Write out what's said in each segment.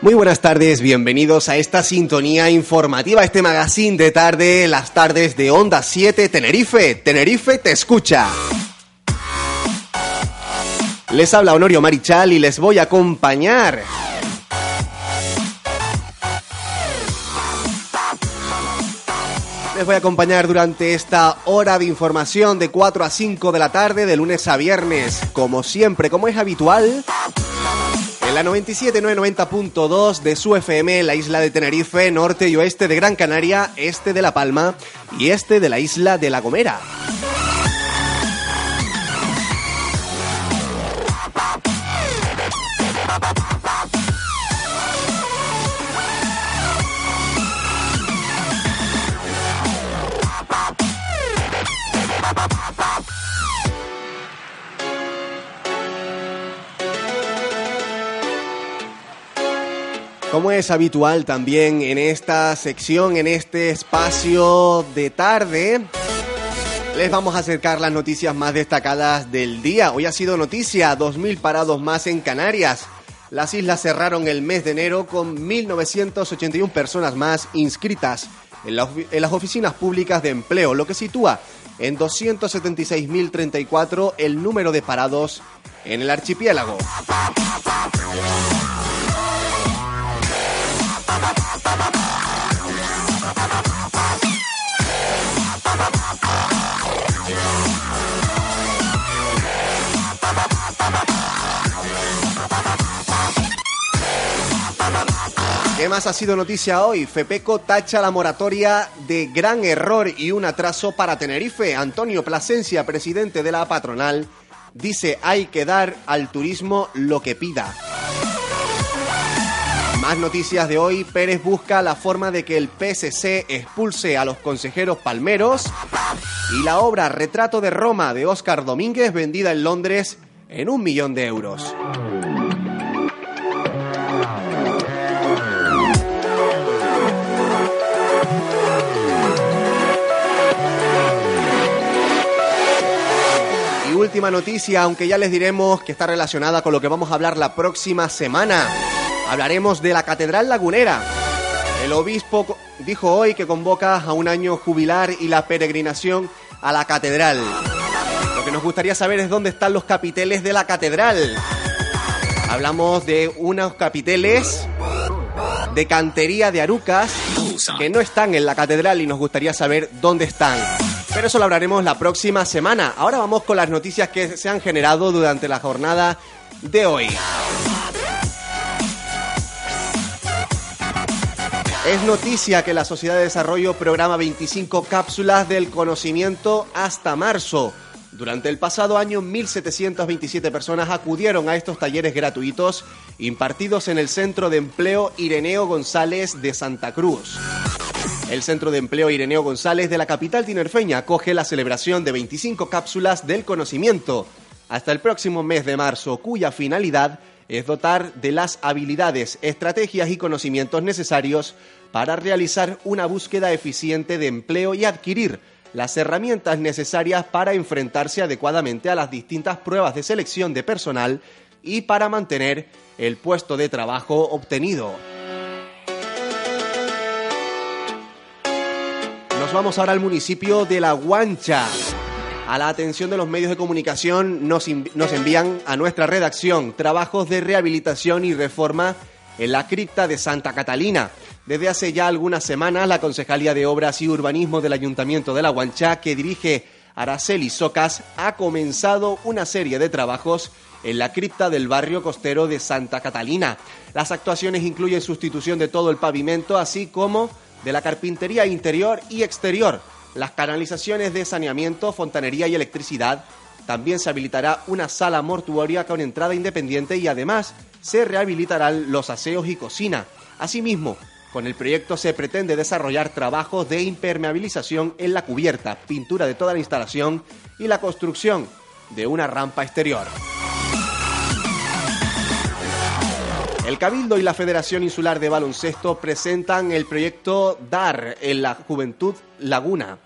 Muy buenas tardes, bienvenidos a esta sintonía informativa, este magazine de tarde, las tardes de Onda 7 Tenerife. Tenerife te escucha. Les habla Honorio Marichal y les voy a acompañar. Les voy a acompañar durante esta hora de información de 4 a 5 de la tarde, de lunes a viernes, como siempre, como es habitual. En la 97.990.2 de su FM, la isla de Tenerife, norte y oeste de Gran Canaria, este de La Palma y este de la isla de La Gomera. Como es habitual también en esta sección, en este espacio de tarde, les vamos a acercar las noticias más destacadas del día. Hoy ha sido noticia, 2.000 parados más en Canarias. Las islas cerraron el mes de enero con 1.981 personas más inscritas en, las oficinas públicas de empleo, lo que sitúa en 276.034 el número de parados en el archipiélago. ¿Qué más ha sido noticia hoy? FEPECO tacha la moratoria de gran error y un atraso para Tenerife. Antonio Plasencia, presidente de la patronal, dice hay que dar al turismo lo que pida. Más noticias de hoy, Pérez busca la forma de que el PSC expulse a los consejeros palmeros y la obra Retrato de Roma de Óscar Domínguez vendida en Londres en un millón de euros. Última noticia, aunque ya les diremos que está relacionada con lo que vamos a hablar la próxima semana. Hablaremos de la Catedral Lagunera. El obispo dijo hoy que convoca a un año jubilar y la peregrinación a la catedral. Lo que nos gustaría saber es dónde están los capiteles de la catedral. Hablamos de unos capiteles de cantería de Arucas que no están en la catedral y nos gustaría saber dónde están. Pero eso lo hablaremos la próxima semana. Ahora vamos con las noticias que se han generado durante la jornada de hoy. Es noticia que la Sociedad de Desarrollo programa 25 cápsulas del conocimiento hasta marzo. Durante el pasado año, 1.727 personas acudieron a estos talleres gratuitos impartidos en el Centro de Empleo Ireneo González de Santa Cruz. El Centro de Empleo Ireneo González de la capital tinerfeña acoge la celebración de 25 cápsulas del conocimiento hasta el próximo mes de marzo, cuya finalidad es dotar de las habilidades, estrategias y conocimientos necesarios para realizar una búsqueda eficiente de empleo y adquirir las herramientas necesarias para enfrentarse adecuadamente a las distintas pruebas de selección de personal y para mantener el puesto de trabajo obtenido. Vamos ahora al municipio de La Guancha. A la atención de los medios de comunicación nos, nos, envían a nuestra redacción trabajos de rehabilitación y reforma en la cripta de Santa Catalina. Desde hace ya algunas semanas, la Concejalía de Obras y Urbanismo del Ayuntamiento de La Guancha, que dirige Araceli Socas, ha comenzado una serie de trabajos en la cripta del barrio costero de Santa Catalina. Las actuaciones incluyen sustitución de todo el pavimento, así como de la carpintería interior y exterior, las canalizaciones de saneamiento, fontanería y electricidad. También se habilitará una sala mortuoria con entrada independiente y además se rehabilitarán los aseos y cocina. Asimismo, con el proyecto se pretende desarrollar trabajos de impermeabilización en la cubierta, pintura de toda la instalación y la construcción de una rampa exterior. El Cabildo y la Federación Insular de Baloncesto presentan el proyecto DAR en la Juventud Laguna.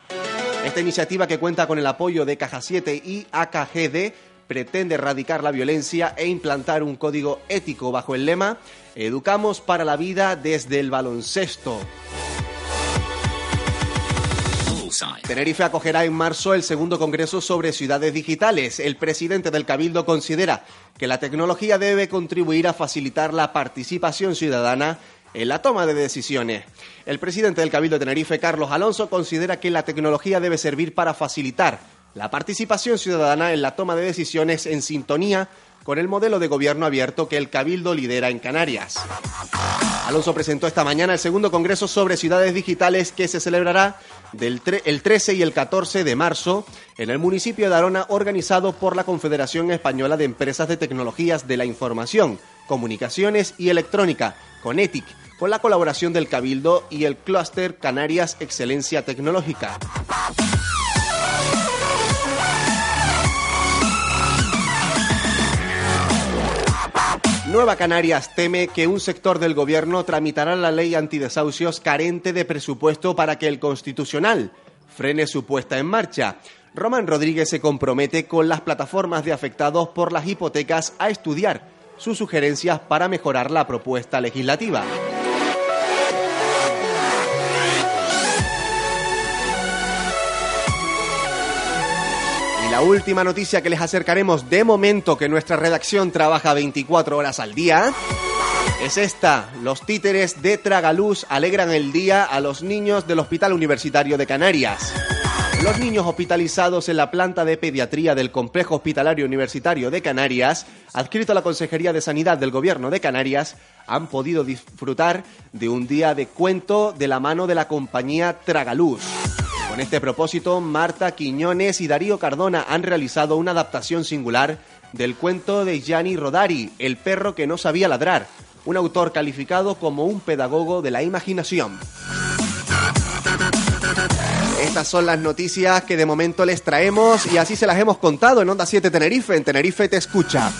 Esta iniciativa que cuenta con el apoyo de Caja 7 y AKGD pretende erradicar la violencia e implantar un código ético bajo el lema Educamos para la vida desde el baloncesto. Tenerife acogerá en marzo el segundo Congreso sobre Ciudades Digitales. El presidente del Cabildo considera que la tecnología debe contribuir a facilitar la participación ciudadana en la toma de decisiones. El presidente del Cabildo de Tenerife, Carlos Alonso, considera que la tecnología debe servir para facilitar la participación ciudadana en la toma de decisiones en sintonía con el modelo de gobierno abierto que el Cabildo lidera en Canarias. Alonso presentó esta mañana el segundo Congreso sobre Ciudades Digitales que se celebrará del el 13 y el 14 de marzo en el municipio de Arona, organizado por la Confederación Española de Empresas de Tecnologías de la Información, Comunicaciones y Electrónica, CONETIC, con la colaboración del Cabildo y el Clúster Canarias Excelencia Tecnológica. Nueva Canarias teme que un sector del gobierno tramitará la ley antidesahucios carente de presupuesto para que el Constitucional frene su puesta en marcha. Román Rodríguez se compromete con las plataformas de afectados por las hipotecas a estudiar sus sugerencias para mejorar la propuesta legislativa. La última noticia que les acercaremos de momento que nuestra redacción trabaja 24 horas al día es esta. Los títeres de Tragaluz alegran el día a los niños del Hospital Universitario de Canarias. Los niños hospitalizados en la planta de pediatría del Complejo Hospitalario Universitario de Canarias, adscrito a la Consejería de Sanidad del Gobierno de Canarias, han podido disfrutar de un día de cuento de la mano de la compañía Tragaluz. Con este propósito, Marta Quiñones y Darío Cardona han realizado una adaptación singular del cuento de Gianni Rodari, El perro que no sabía ladrar, un autor calificado como un pedagogo de la imaginación. Estas son las noticias que de momento les traemos y así se las hemos contado en Onda 7 Tenerife, en Tenerife te escucha.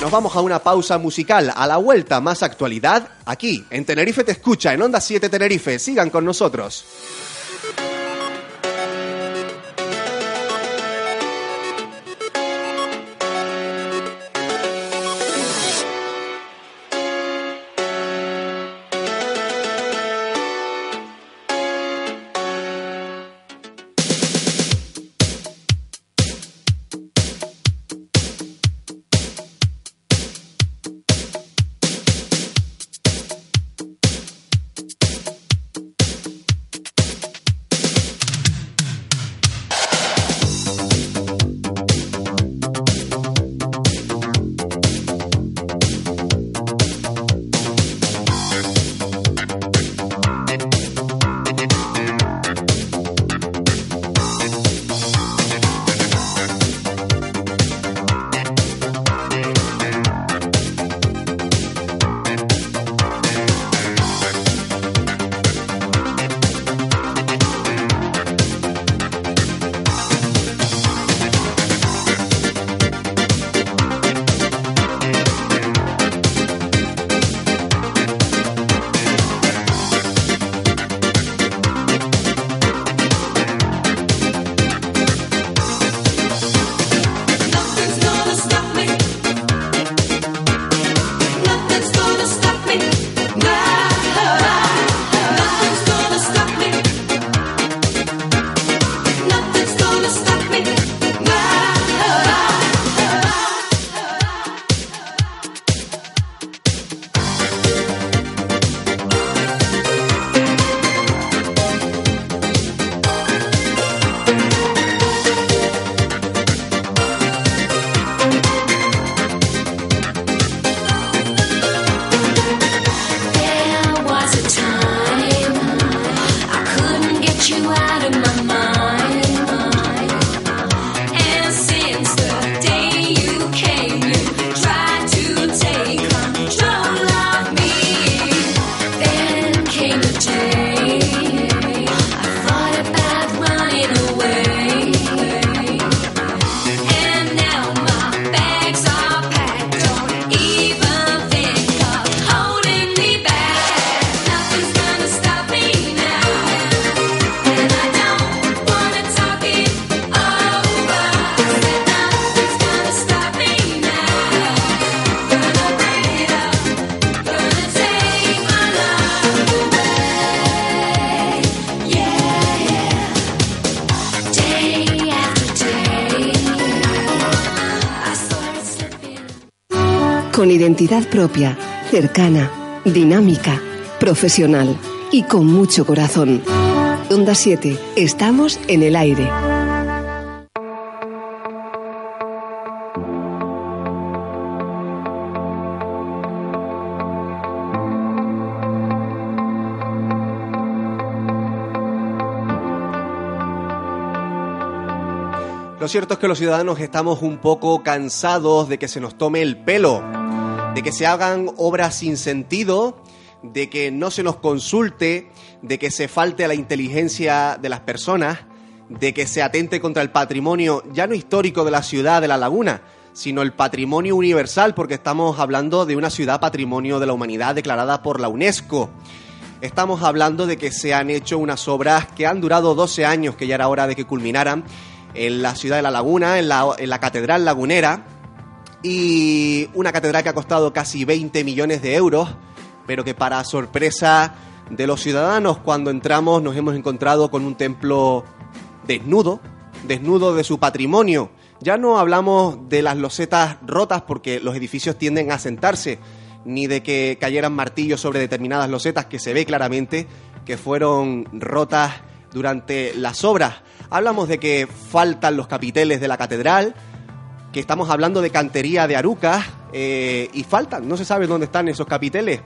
Nos vamos a una pausa musical, a la vuelta más actualidad, aquí, en Tenerife te escucha, en Onda 7 Tenerife. Sigan con nosotros. Con identidad propia, cercana, dinámica, profesional y con mucho corazón. Onda 7, estamos en el aire. Lo cierto es que los ciudadanos estamos un poco cansados de que se nos tome el pelo, de que se hagan obras sin sentido, de que no se nos consulte, de que se falte a la inteligencia de las personas, de que se atente contra el patrimonio ya no histórico de la ciudad de La Laguna, sino el patrimonio universal, porque estamos hablando de una ciudad patrimonio de la humanidad declarada por la UNESCO. Estamos hablando de que se han hecho unas obras que han durado 12 años, que ya era hora de que culminaran, en la ciudad de La Laguna, en la, en la Catedral Lagunera, y una catedral que ha costado casi 20 millones de euros, pero que para sorpresa de los ciudadanos cuando entramos nos hemos encontrado con un templo desnudo, desnudo de su patrimonio. Ya no hablamos de las losetas rotas porque los edificios tienden a sentarse, ni de que cayeran martillos sobre determinadas losetas que se ve claramente que fueron rotas durante las obras. Hablamos de que faltan los capiteles de la catedral, que estamos hablando de cantería de Arucas eh, y faltan, no se sabe dónde están esos capiteles.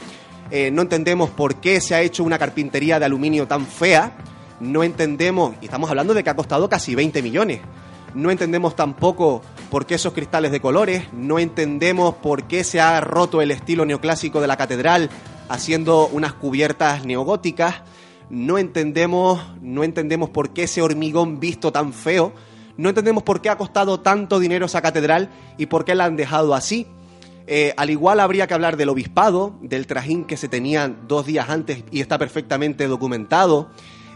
Eh, no entendemos por qué se ha hecho una carpintería de aluminio tan fea, no entendemos, y estamos hablando de que ha costado casi 20 millones, no entendemos tampoco por qué esos cristales de colores, no entendemos por qué se ha roto el estilo neoclásico de la catedral haciendo unas cubiertas neogóticas, no entendemos, no entendemos por qué ese hormigón visto tan feo, no entendemos por qué ha costado tanto dinero esa catedral y por qué la han dejado así. Eh, al igual habría que hablar del obispado, del trajín que se tenía dos días antes y está perfectamente documentado.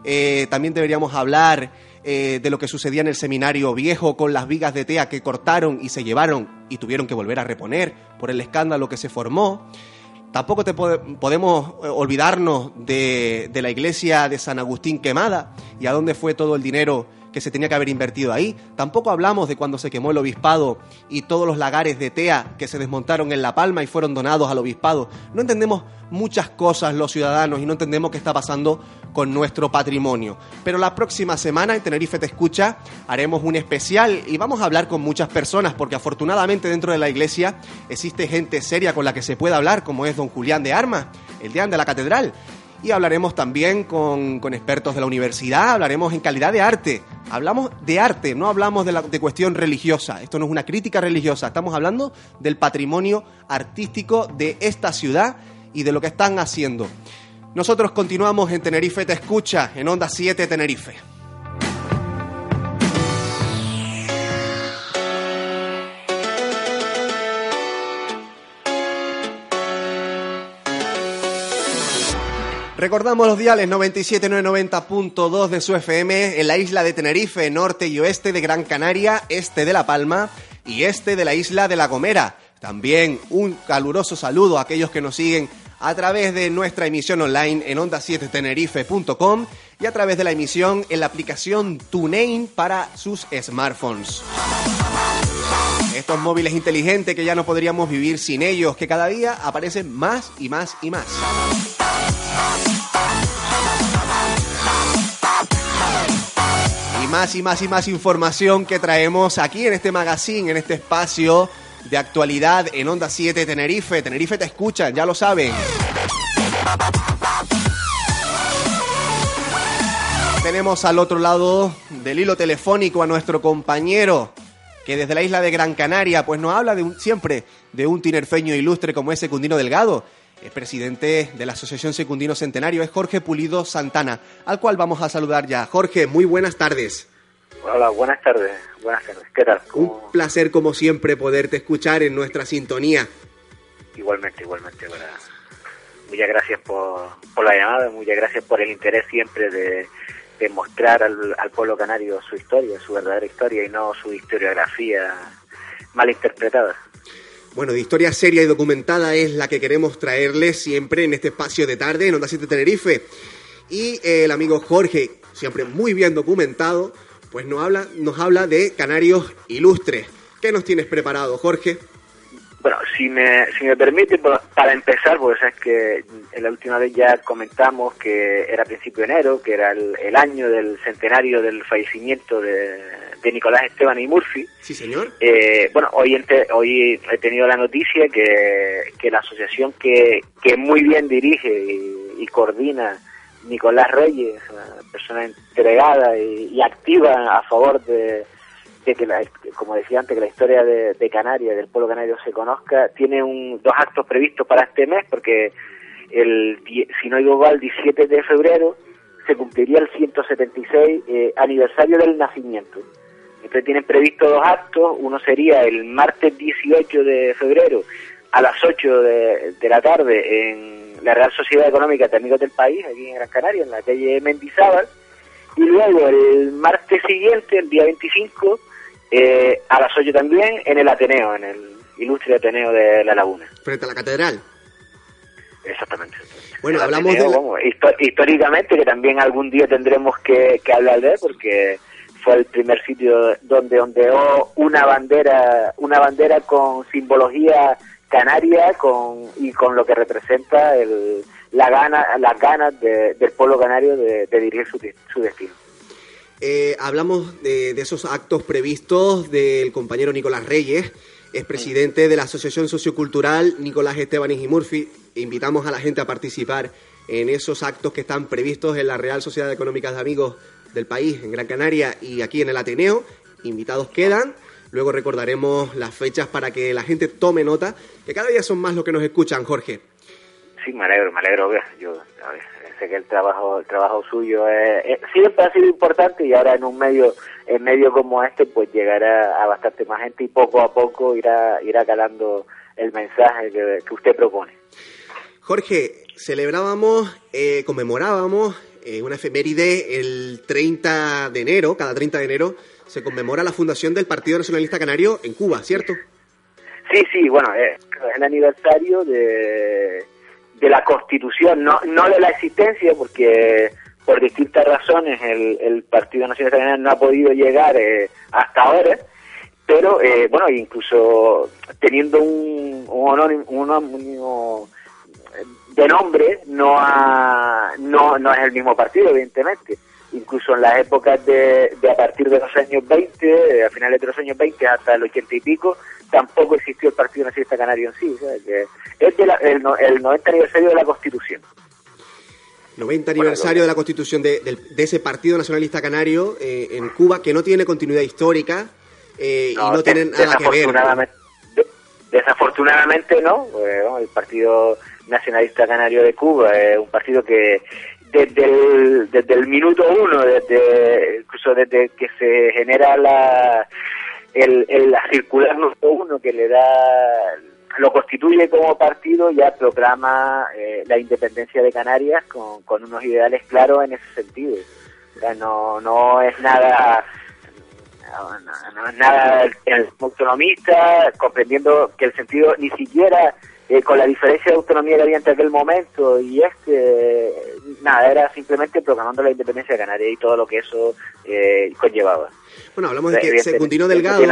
Eh, también deberíamos hablar eh, de lo que sucedía en el seminario viejo con las vigas de tea que cortaron y se llevaron y tuvieron que volver a reponer por el escándalo que se formó. Tampoco te podemos olvidarnos de, de la iglesia de San Agustín quemada y a dónde fue todo el dinero que se tenía que haber invertido ahí. Tampoco hablamos de cuando se quemó el obispado y todos los lagares de tea que se desmontaron en La Palma y fueron donados al obispado. No entendemos muchas cosas los ciudadanos y no entendemos qué está pasando con nuestro patrimonio. Pero la próxima semana en Tenerife Te Escucha haremos un especial y vamos a hablar con muchas personas porque afortunadamente dentro de la iglesia existe gente seria con la que se puede hablar como es don Julián de Armas, el deán de la catedral y hablaremos también con, expertos de la universidad, hablaremos en calidad de arte. Hablamos de arte, no hablamos de, la, de cuestión religiosa. Esto no es una crítica religiosa, estamos hablando del patrimonio artístico de esta ciudad y de lo que están haciendo. Nosotros continuamos en Tenerife Te Escucha, en Onda 7 Tenerife. Recordamos los diales 97.990.2 de su FM en la isla de Tenerife, norte y oeste de Gran Canaria, este de La Palma y este de la isla de La Gomera. También un caluroso saludo a aquellos que nos siguen a través de nuestra emisión online en onda7tenerife.com y a través de la emisión en la aplicación TuneIn para sus smartphones. Estos móviles inteligentes que ya no podríamos vivir sin ellos, que cada día aparecen más y más y más. Y más y más y más información que traemos aquí en este magazine, en este espacio de actualidad en Onda 7 Tenerife. Tenerife te escuchan, ya lo saben. Tenemos al otro lado del hilo telefónico a nuestro compañero que desde la isla de Gran Canaria pues nos habla de un, siempre de un tinerfeño ilustre como es Secundino Delgado el presidente de la Asociación Secundino Centenario es Jorge Pulido Santana, al cual vamos a saludar ya. Jorge, muy buenas tardes. Hola, buenas tardes. Buenas tardes. ¿Qué tal? Un placer, como siempre, poderte escuchar en nuestra sintonía. Igualmente, igualmente. Muchas gracias por, la llamada, muchas gracias por el interés siempre de, mostrar al, al pueblo canario su historia, su verdadera historia y no su historiografía mal interpretada. Bueno, de historia seria y documentada es la que queremos traerles siempre en este espacio de tarde en Onda 7 Tenerife. Y eh, el amigo Jorge, siempre muy bien documentado, pues nos habla, nos habla de canarios ilustres. ¿Qué nos tienes preparado, Jorge? Bueno, si me, si me permite, para empezar, pues es que la última vez ya comentamos que era principio de enero, que era el, año del centenario del fallecimiento de, Nicolás Esteban y Murphy. Sí, señor. Eh, bueno, hoy, hoy he tenido la noticia que, que la asociación que, que muy bien dirige y, coordina Nicolás Reyes, una persona entregada y activa a favor de de que, la, como decía antes, que la historia de, de Canarias, del pueblo canario se conozca, tiene un, dos actos previstos para este mes, porque el, si no digo el 17 de febrero se cumpliría el 176 eh, aniversario del nacimiento. Entonces tienen previsto dos actos, uno sería el martes 18 de febrero a las 8 de, de la tarde en la Real Sociedad Económica de Amigos del País, aquí en Gran Canaria, en la calle Mendizábal, y luego el martes siguiente, el día 25, eh, a las 8 también en el Ateneo, en el ilustre Ateneo de La Laguna. Frente a la catedral. Exactamente. Bueno, hablamos de... históricamente, que también algún día tendremos que, hablar de él, porque fue el primer sitio donde ondeó una bandera, una bandera con simbología canaria con, y con lo que representa el, la gana, las ganas del pueblo canario de, dirigir su, destino. Eh, hablamos de, esos actos previstos del compañero Nicolás Reyes, es presidente de la Asociación Sociocultural Nicolás Esteban y Murphy. Invitamos a la gente a participar en esos actos que están previstos en la Real Sociedad Económica de Amigos del país, en Gran Canaria y aquí en el Ateneo. Invitados quedan. Luego recordaremos las fechas para que la gente tome nota, que cada día son más los que nos escuchan, Jorge. Sí, me alegro, me alegro. Yo, que el trabajo el trabajo suyo es, siempre ha sido importante y ahora en un medio en medio como este pues llegará a bastante más gente y poco a poco irá irá calando el mensaje que, usted propone. Jorge, celebrábamos, eh, conmemorábamos eh, una efeméride el 30 de enero, cada 30 de enero se conmemora la fundación del Partido Nacionalista Canario en Cuba, ¿cierto? Sí, sí, bueno, es el aniversario de de la Constitución, no, no de la existencia, porque por distintas razones el, el Partido Nacional Canario no ha podido llegar eh, hasta ahora, pero eh, bueno, incluso teniendo un, un un, de nombre, no, ha, no, no es el mismo partido, evidentemente. Incluso en las épocas de, de a partir de los años 20, a finales de los años 20 hasta el 80 y pico, tampoco existió el Partido Nacionalista Canario en sí. es de el, 90 aniversario de la Constitución. 90 aniversario de la constitución de, ese Partido Nacionalista Canario eh, en Cuba que no tiene continuidad histórica eh, y no tiene nada que ver. Desafortunadamente no, el Partido Nacionalista Canario de Cuba es un partido que desde el, minuto uno, desde incluso desde que se genera la el, el circular número uno que le da lo constituye como partido ya proclama eh, la independencia de Canarias con, unos ideales claros en ese sentido. O sea, no no es nada no, es nada autonomista comprendiendo que el sentido ni siquiera eh, con la diferencia de autonomía que había entre aquel momento y este nada era simplemente proclamando la independencia de Canarias y todo lo que eso eh, conllevaba bueno, hablamos de que Secundino Delgado,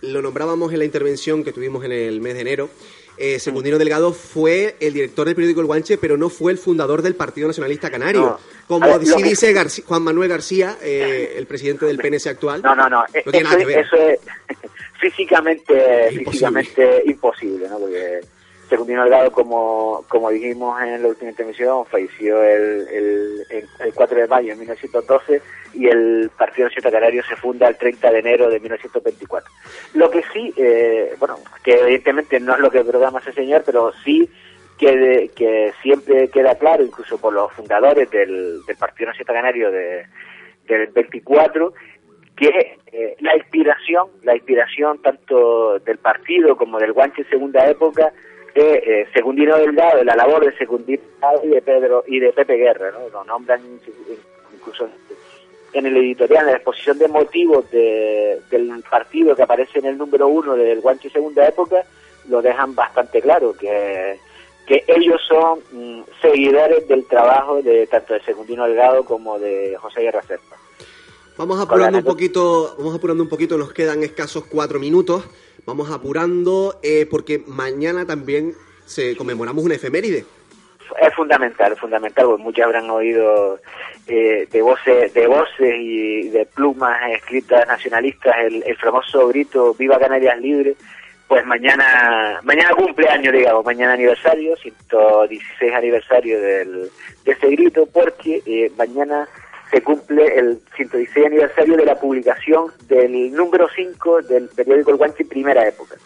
lo nombrábamos en la intervención que tuvimos en el mes de enero. Eh, Secundino Delgado fue el director del periódico El Guanche, pero no fue el fundador del Partido Nacionalista Canario. como sí dice Juan Manuel García, eh, el presidente del PNS actual. No, no, no. eso, Es, físicamente, físicamente imposible, ¿no? Porque Secundino Delgado, como, como dijimos en la última intervención, falleció el, el, el, 4 de mayo de 1912 y el Partido Nacional Canario se funda el 30 de enero de 1924. Lo que sí, eh, bueno, que evidentemente no es lo que programa ese señor, pero sí que, que siempre queda claro, incluso por los fundadores del, del Partido Nacional Canario de, del 24, que eh, la inspiración, la inspiración tanto del partido como del Guanche segunda época, de eh, Secundino Delgado, de la labor de Secundino y de Pedro y de Pepe Guerra, ¿no? Lo nombran incluso en el editorial, en la exposición de motivos del partido que aparece en el número uno del Guanche Segunda Época, lo dejan bastante claro, que, que ellos son mm, seguidores del trabajo de tanto de Secundino Delgado como de José Guerra Serpa. Vamos apurando un poquito, vamos apurando un poquito, nos quedan escasos cuatro minutos. Vamos apurando eh, porque mañana también se conmemoramos una efeméride. Es fundamental, fundamental, porque muchos habrán oído eh, de voces de voces y de plumas escritas nacionalistas el, famoso grito Viva Canarias Libre, pues mañana mañana cumpleaños, digamos, mañana aniversario, 116 aniversario del, de ese grito, porque eh, mañana se cumple el 116 aniversario de la publicación del número 5 del periódico El Guanche Primera Época,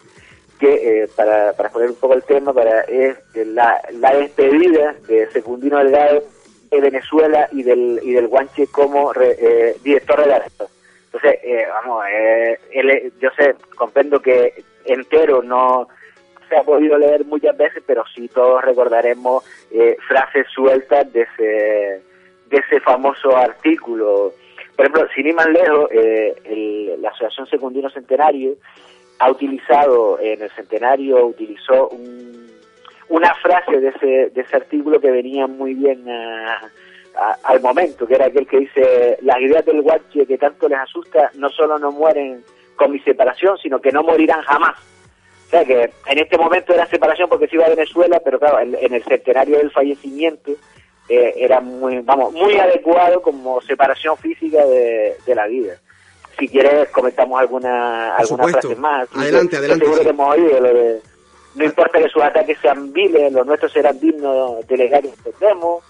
que eh, para, para poner un poco el tema, para es la, la despedida de Secundino Delgado de Venezuela y del, y del Guanche como eh, director de la Entonces, eh, vamos, él, yo sé, comprendo que entero no se ha podido leer muchas veces, pero sí todos recordaremos frases sueltas de ese ese famoso artículo. Por ejemplo, sin ir más lejos, eh, la Asociación Secundino Centenario ha utilizado, en el centenario, utilizó una frase de ese, de ese artículo que venía muy bien al momento, que era aquel que dice, las ideas del guache que tanto les asusta no solo no mueren con mi separación, sino que no morirán jamás. O sea que en este momento era separación porque se iba a Venezuela, pero claro, en el centenario del fallecimiento, eh, era muy, vamos, muy adecuado como separación física de, la vida. Si quieres comentamos alguna alguna frase más. Adelante, adelante. Seguro que hemos oído lo de no importa que sus ataques sean viles, los nuestros serán dignos de legal entendemos.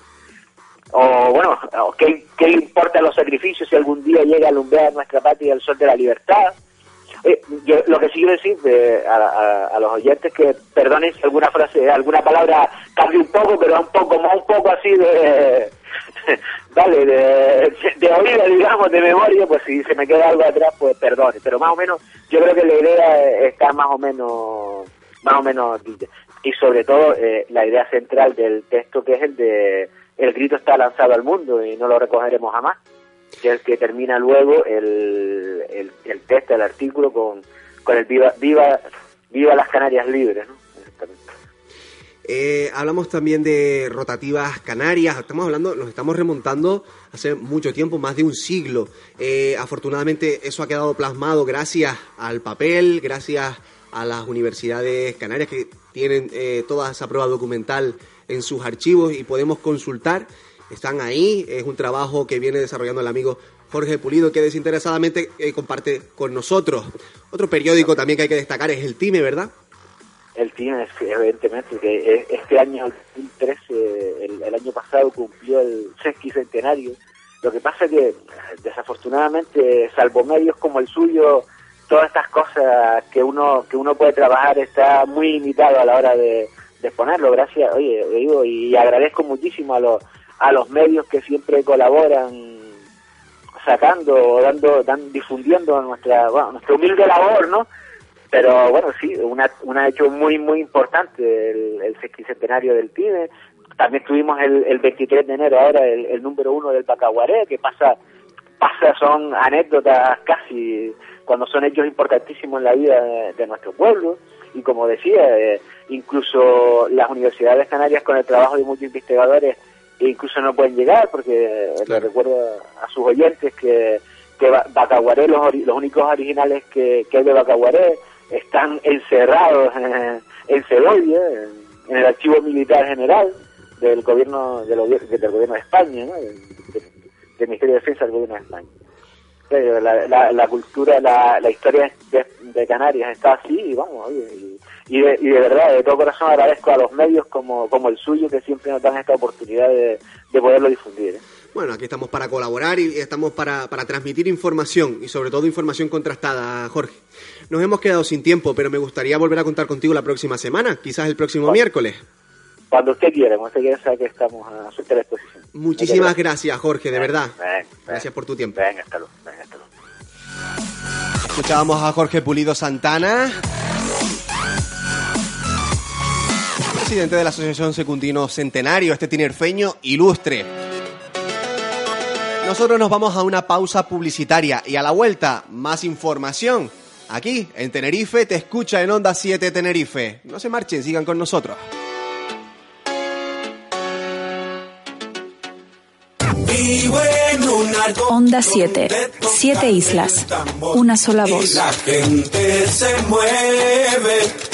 O bueno, ¿qué, ¿qué importa los sacrificios si algún día llega a alumbrar nuestra patria el sol de la libertad? Eh, yo lo que sí quiero decir a, los oyentes que perdonen si alguna frase, alguna palabra cambie un poco, pero un poco más, un poco así de, vale, de, de oído, digamos, de memoria, pues si se me queda algo atrás, pues perdone, pero más o menos, yo creo que la idea está más o menos, más o menos, y sobre todo eh, la idea central del texto que es el de el grito está lanzado al mundo y no lo recogeremos jamás que es el que termina luego el, el, el texto, el artículo con, con el viva, viva, viva las Canarias libres, ¿no? Eh, hablamos también de rotativas canarias, estamos hablando, nos estamos remontando hace mucho tiempo, más de un siglo. Eh, afortunadamente eso ha quedado plasmado gracias al papel, gracias a las universidades canarias que tienen eh, toda esa prueba documental en sus archivos y podemos consultar están ahí. Es un trabajo que viene desarrollando el amigo Jorge Pulido, que desinteresadamente eh, comparte con nosotros. Otro periódico también que hay que destacar es el TIME, ¿verdad? El TIME, evidentemente, que este año, el 2013, el, año pasado cumplió el sesquicentenario. Lo que pasa es que, desafortunadamente, salvo medios como el suyo, todas estas cosas que uno que uno puede trabajar está muy limitado a la hora de, exponerlo. Gracias, oye, digo, y agradezco muchísimo a los a los medios que siempre colaboran sacando, dando, dan, difundiendo nuestra, bueno, nuestra humilde labor, ¿no? Pero bueno, sí, una, una hecho muy, muy importante el, el sesquicentenario del PIBE. También tuvimos el, el 23 de enero ahora el, número uno del Pacaguaré, que pasa, pasa, son anécdotas casi, cuando son hechos importantísimos en la vida de, nuestro pueblo. Y como decía, eh, incluso las universidades canarias con el trabajo de muchos investigadores e incluso no pueden llegar porque le recuerdo a sus oyentes que, que Bacaguaré, los, los únicos originales que, que hay de Bacaguaré están encerrados en, en Segovia, en, el archivo militar general del gobierno del, del gobierno de España, ¿no? del, Ministerio de Defensa del gobierno de España. La, la, cultura, la, la historia de, Canarias está así y vamos, y, y de, y de verdad, de todo corazón agradezco a los medios como, como el suyo que siempre nos dan esta oportunidad de, de poderlo difundir. ¿eh? Bueno, aquí estamos para colaborar y estamos para, para transmitir información y sobre todo información contrastada, Jorge. Nos hemos quedado sin tiempo, pero me gustaría volver a contar contigo la próxima semana, quizás el próximo miércoles. Cuando usted quiera, cuando usted quiera sabe que estamos a su disposición. Muchísimas gracias, Jorge, de verdad. gracias por tu tiempo. Venga, hasta luego. Escuchábamos a Jorge Pulido Santana. Presidente de la Asociación Secundino Centenario, este tinerfeño ilustre. Nosotros nos vamos a una pausa publicitaria y a la vuelta, más información. Aquí, en Tenerife, te escucha en Onda 7 Tenerife. No se marchen, sigan con nosotros. Onda 7. Siete islas. Una sola voz. La gente se mueve.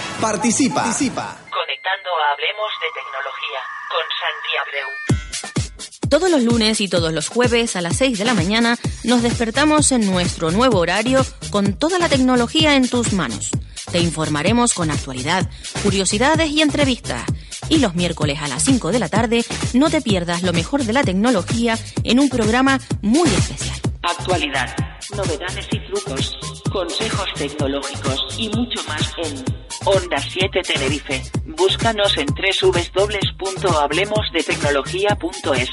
Participa. Participa. Conectando a Hablemos de Tecnología con Santi Abreu. Todos los lunes y todos los jueves a las 6 de la mañana nos despertamos en nuestro nuevo horario con toda la tecnología en tus manos. Te informaremos con actualidad, curiosidades y entrevistas. Y los miércoles a las 5 de la tarde no te pierdas lo mejor de la tecnología en un programa muy especial. Actualidad, novedades y trucos, consejos tecnológicos y mucho más en Onda 7 Tenerife. Búscanos en www.hablemosdetecnología.es.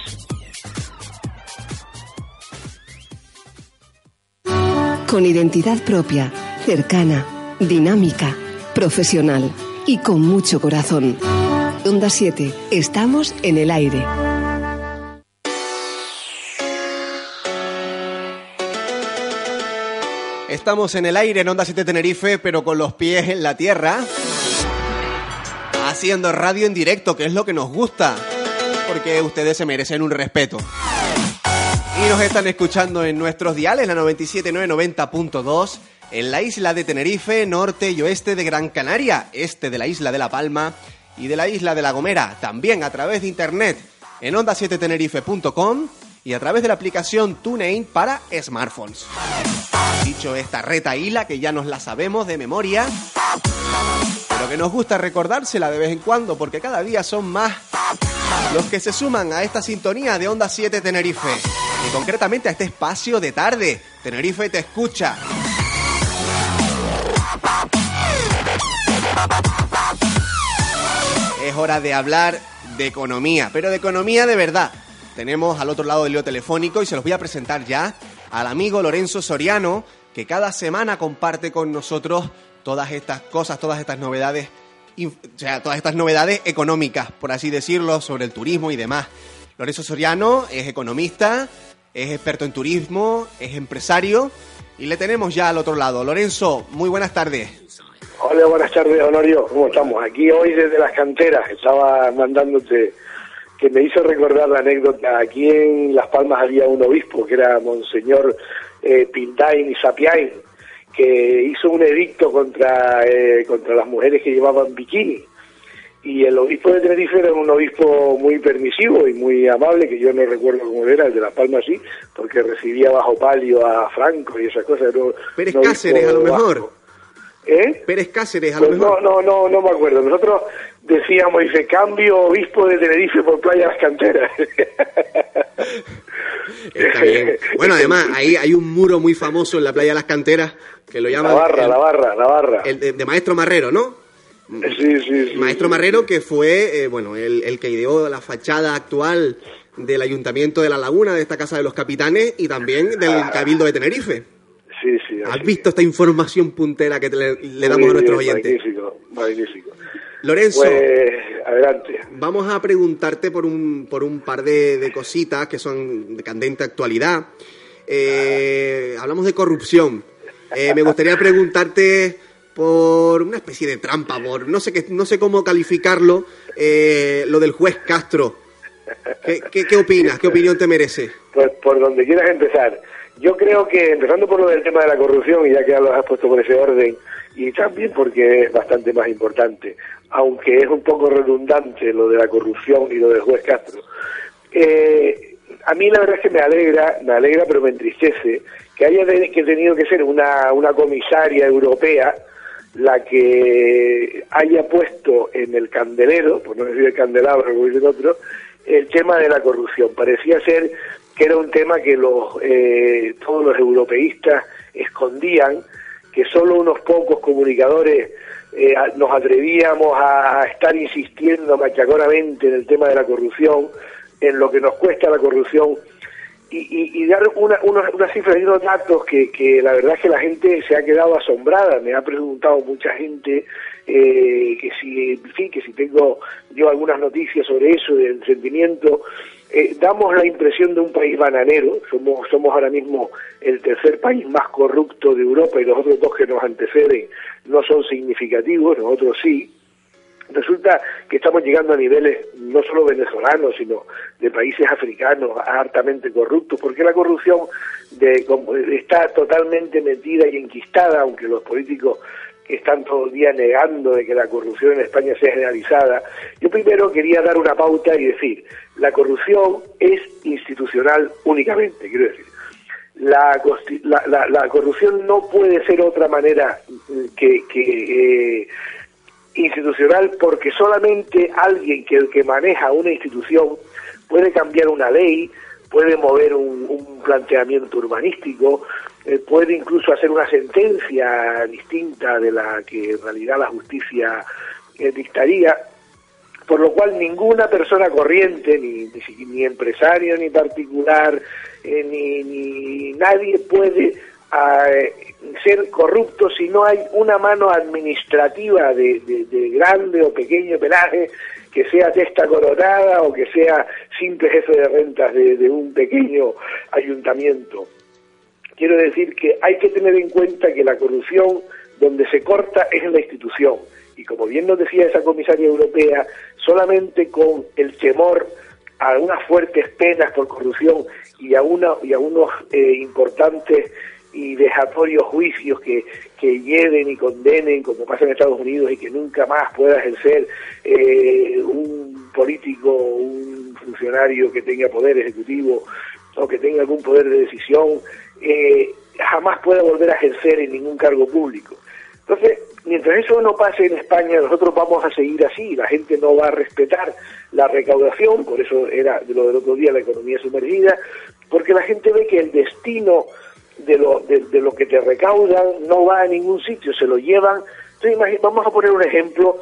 Con identidad propia, cercana, dinámica, profesional y con mucho corazón. Onda 7, estamos en el aire. Estamos en el aire en Onda 7 Tenerife, pero con los pies en la tierra. Haciendo radio en directo, que es lo que nos gusta. Porque ustedes se merecen un respeto. Y nos están escuchando en nuestros diales, la 97990.2, en la isla de Tenerife, norte y oeste de Gran Canaria, este de la isla de La Palma y de la isla de La Gomera. También a través de internet en onda7tenerife.com y a través de la aplicación TuneIn para smartphones. Dicho esta reta hila que ya nos la sabemos de memoria, pero que nos gusta recordársela de vez en cuando porque cada día son más los que se suman a esta sintonía de Onda 7 Tenerife y concretamente a este espacio de tarde. Tenerife te escucha. Es hora de hablar de economía, pero de economía de verdad. Tenemos al otro lado del lío telefónico y se los voy a presentar ya al amigo Lorenzo Soriano, que cada semana comparte con nosotros todas estas cosas, todas estas novedades, o sea, todas estas novedades económicas, por así decirlo, sobre el turismo y demás. Lorenzo Soriano es economista, es experto en turismo, es empresario y le tenemos ya al otro lado. Lorenzo, muy buenas tardes. Hola, buenas tardes, Honorio. ¿Cómo estamos? Aquí hoy desde las canteras. Estaba mandándote que me hizo recordar la anécdota. Aquí en Las Palmas había un obispo que era Monseñor eh, Pintain y Sapiain, que hizo un edicto contra, eh, contra las mujeres que llevaban bikini. Y el obispo de Tenerife era un obispo muy permisivo y muy amable, que yo no recuerdo cómo era, el de Las Palmas sí, porque recibía bajo palio a Franco y esas cosas. Pérez Cáceres, a lo bajo. mejor. ¿Eh? Pérez Cáceres, a Pues lo mejor. no, no, no, no me acuerdo. Nosotros decíamos, dice, cambio obispo de Tenerife por Playa Las Canteras. Está bien. Bueno, además, ahí hay un muro muy famoso en la playa de las canteras que lo llaman. La barra, el- la barra, la barra. El de, de Maestro Marrero, ¿no? Sí, sí, sí. Maestro Marrero, que fue, eh, bueno, el, el que ideó la fachada actual del Ayuntamiento de La Laguna, de esta Casa de los Capitanes, y también del Ah. Cabildo de Tenerife. Sí, sí. ¿Has visto esta información puntera que te le, le damos a nuestros oyentes? Magnífico, magnífico. Lorenzo, Pues, adelante. vamos a preguntarte por un, por un par de, de cositas que son de candente actualidad. Eh, hablamos de corrupción. Eh, me gustaría preguntarte por una especie de trampa, por no sé qué, no sé cómo calificarlo, eh, lo del juez Castro. ¿Qué, qué, qué opinas? ¿Qué opinión te merece? Pues por donde quieras empezar. Yo creo que, empezando por lo del tema de la corrupción, y ya que ya lo has puesto por ese orden, y también porque es bastante más importante, aunque es un poco redundante lo de la corrupción y lo del juez Castro. Eh, a mí la verdad es que me alegra, me alegra pero me entristece que haya que tenido que ser una, una comisaria europea la que haya puesto en el candelero, por no decir el candelabro el tema de la corrupción. Parecía ser que era un tema que los, eh, todos los europeístas escondían, que solo unos pocos comunicadores eh, nos atrevíamos a, estar insistiendo machacoramente en el tema de la corrupción, en lo que nos cuesta la corrupción y, dar una, una, cifra y unos datos que, que la verdad es que la gente se ha quedado asombrada. Me ha preguntado mucha gente eh, que si, que si tengo yo algunas noticias sobre eso, del sentimiento. Eh, damos la impresión de un país bananero. Somos, somos ahora mismo el tercer país más corrupto de Europa y los otros dos que nos anteceden no son significativos, nosotros sí resulta que estamos llegando a niveles no solo venezolanos, sino de países africanos hartamente corruptos, porque la corrupción de, está totalmente metida y enquistada, aunque los políticos están todo el día negando de que la corrupción en España sea generalizada. Yo primero quería dar una pauta y decir, la corrupción es institucional únicamente, quiero decir. La, corrupción no puede ser otra manera que, que eh, institucional porque solamente alguien que que maneja una institución puede cambiar una ley, puede mover un, planteamiento urbanístico, eh, puede incluso hacer una sentencia distinta de la que en realidad la justicia eh, dictaría, por lo cual ninguna persona corriente, ni, ni, empresario, ni particular, eh, ni, ni nadie puede ser corrupto si no hay una mano administrativa de, grande o pequeño pelaje que sea testa coronada o que sea simple jefe de rentas de, un pequeño ayuntamiento. Quiero decir que hay que tener en cuenta que la corrupción donde se corta es en la institución. Y como bien nos decía esa comisaria europea, solamente con el temor a unas fuertes penas por corrupción y a, una, unos eh, importantes y vejatorios juicios que, que lleven y condenen, como pasa en Estados Unidos, y que nunca más pueda ejercer eh, un político, un funcionario que tenga poder ejecutivo o que tenga algún poder de decisión, eh, jamás pueda volver a ejercer en ningún cargo público. Entonces, mientras eso no pase en España, nosotros vamos a seguir así, la gente no va a respetar la recaudación, por eso era de lo del otro día la economía sumergida, porque la gente ve que el destino de lo, de, lo que te recaudan no va a ningún sitio, se lo llevan. Entonces, vamos a poner un ejemplo,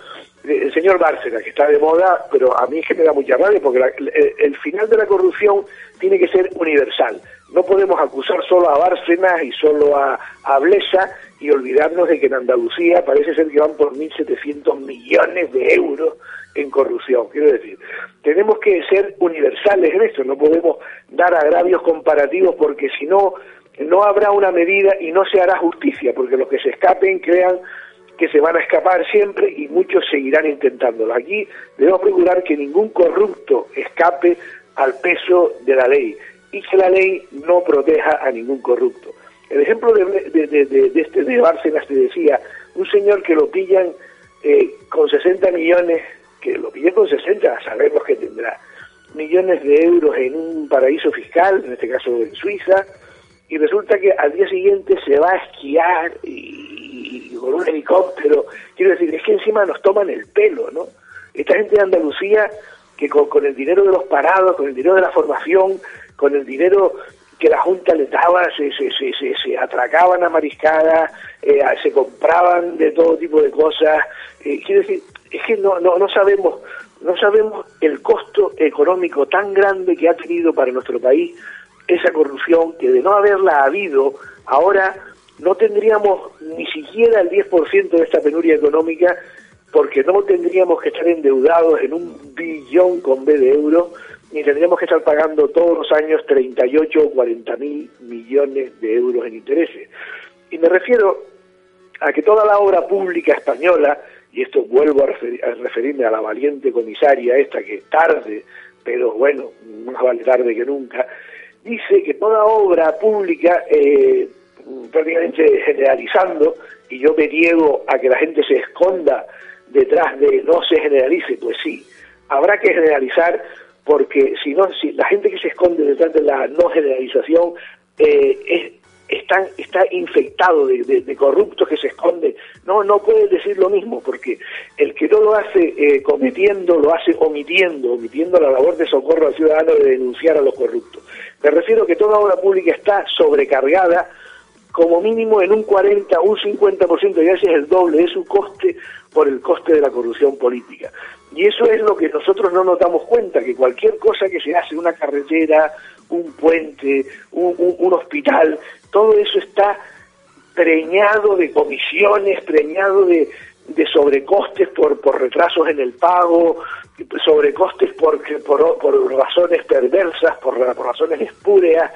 el señor Bárcena, que está de moda, pero a mí es que me da mucha rabia, porque el, final de la corrupción tiene que ser universal. No podemos acusar solo a Bárcena y solo a, a Blesa y olvidarnos de que en Andalucía parece ser que van por 1.700 millones de euros en corrupción. Quiero decir, tenemos que ser universales en esto, no podemos dar agravios comparativos porque si no no habrá una medida y no se hará justicia, porque los que se escapen crean que se van a escapar siempre y muchos seguirán intentándolo. Aquí debemos procurar que ningún corrupto escape al peso de la ley y que la ley no proteja a ningún corrupto. El ejemplo de, de, este de Bárcenas te decía, un señor que lo pillan eh, con 60 millones, que lo pillan con 60, sabemos que tendrá millones de euros en un paraíso fiscal, en este caso en Suiza, y resulta que al día siguiente se va a esquiar y, con un helicóptero. Quiero decir, es que encima nos toman el pelo, ¿no? Esta gente de Andalucía que con, el dinero de los parados, con el dinero de la formación, con el dinero que la Junta les daba, se, se, se, se, atracaban a mariscadas, eh, se compraban de todo tipo de cosas. Eh, quiero decir, es que no, no, no sabemos no sabemos el costo económico tan grande que ha tenido para nuestro país esa corrupción que de no haberla habido, ahora no tendríamos ni siquiera el 10% de esta penuria económica porque no tendríamos que estar endeudados en un billón con B de euros, ni tendríamos que estar pagando todos los años 38 o 40 mil millones de euros en intereses. Y me refiero a que toda la obra pública española, y esto vuelvo a, a referirme a la valiente comisaria esta que tarde, pero bueno, más vale tarde que nunca, dice que toda obra pública eh, prácticamente generalizando y yo me niego a que la gente se esconda detrás de no se generalice, pues sí, habrá que generalizar porque si no, si la gente que se esconde detrás de la no generalización eh, es, están, está infectado de, corruptos que se esconden. No, no puede decir lo mismo, porque el que no lo hace eh, cometiendo, lo hace omitiendo, omitiendo la labor de socorro al ciudadano de denunciar a los corruptos. Me refiero que toda obra pública está sobrecargada como mínimo en un 40, un 50%, y ese es el doble de su coste por el coste de la corrupción política. Y eso es lo que nosotros no nos damos cuenta, que cualquier cosa que se hace, una carretera, un puente, un, hospital, todo eso está preñado de comisiones, preñado de, de sobrecostes por, por retrasos en el pago, sobrecostes por, por, por razones perversas, por, por razones espúreas.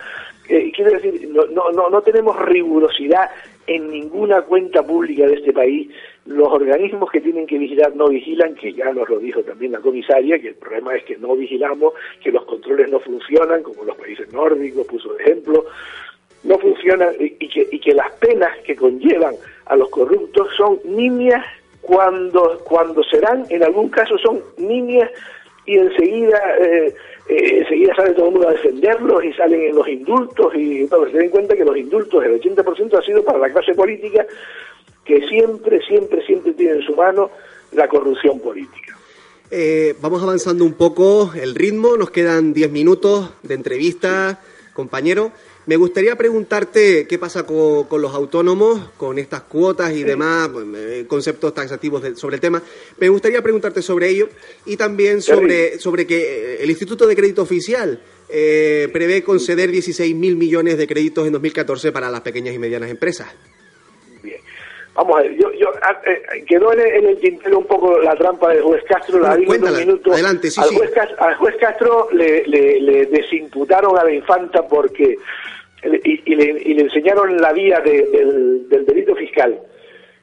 Eh, quiero decir, no, no, no tenemos rigurosidad en ninguna cuenta pública de este país. Los organismos que tienen que vigilar no vigilan, que ya nos lo dijo también la comisaria, que el problema es que no vigilamos, que los controles no funcionan, como los países nórdicos, puso de ejemplo, no funcionan y que, y que las penas que conllevan a los corruptos son niñas cuando, cuando serán, en algún caso son niñas y enseguida eh, eh, enseguida sale todo el mundo a defenderlos y salen en los indultos y no, se den cuenta que los indultos, el 80% ha sido para la clase política que siempre, siempre, siempre tiene en su mano la corrupción política. Eh, vamos avanzando un poco el ritmo, nos quedan 10 minutos de entrevista, compañero. Me gustaría preguntarte qué pasa con, con, los autónomos, con estas cuotas y demás pues, conceptos taxativos de, sobre el tema. Me gustaría preguntarte sobre ello y también sobre, sobre que el Instituto de Crédito Oficial eh, prevé conceder 16 mil millones de créditos en 2014 para las pequeñas y medianas empresas. Bien. Vamos a ver, yo, yo eh, quedó en el, en el, tintero un poco la trampa del juez Castro, la digo en un minuto. Adelante, sí, al, sí. Juez Castro, al juez Castro le, le, le desimputaron a la infanta porque y, y, le, y, le, enseñaron la vía de, del, del, delito fiscal.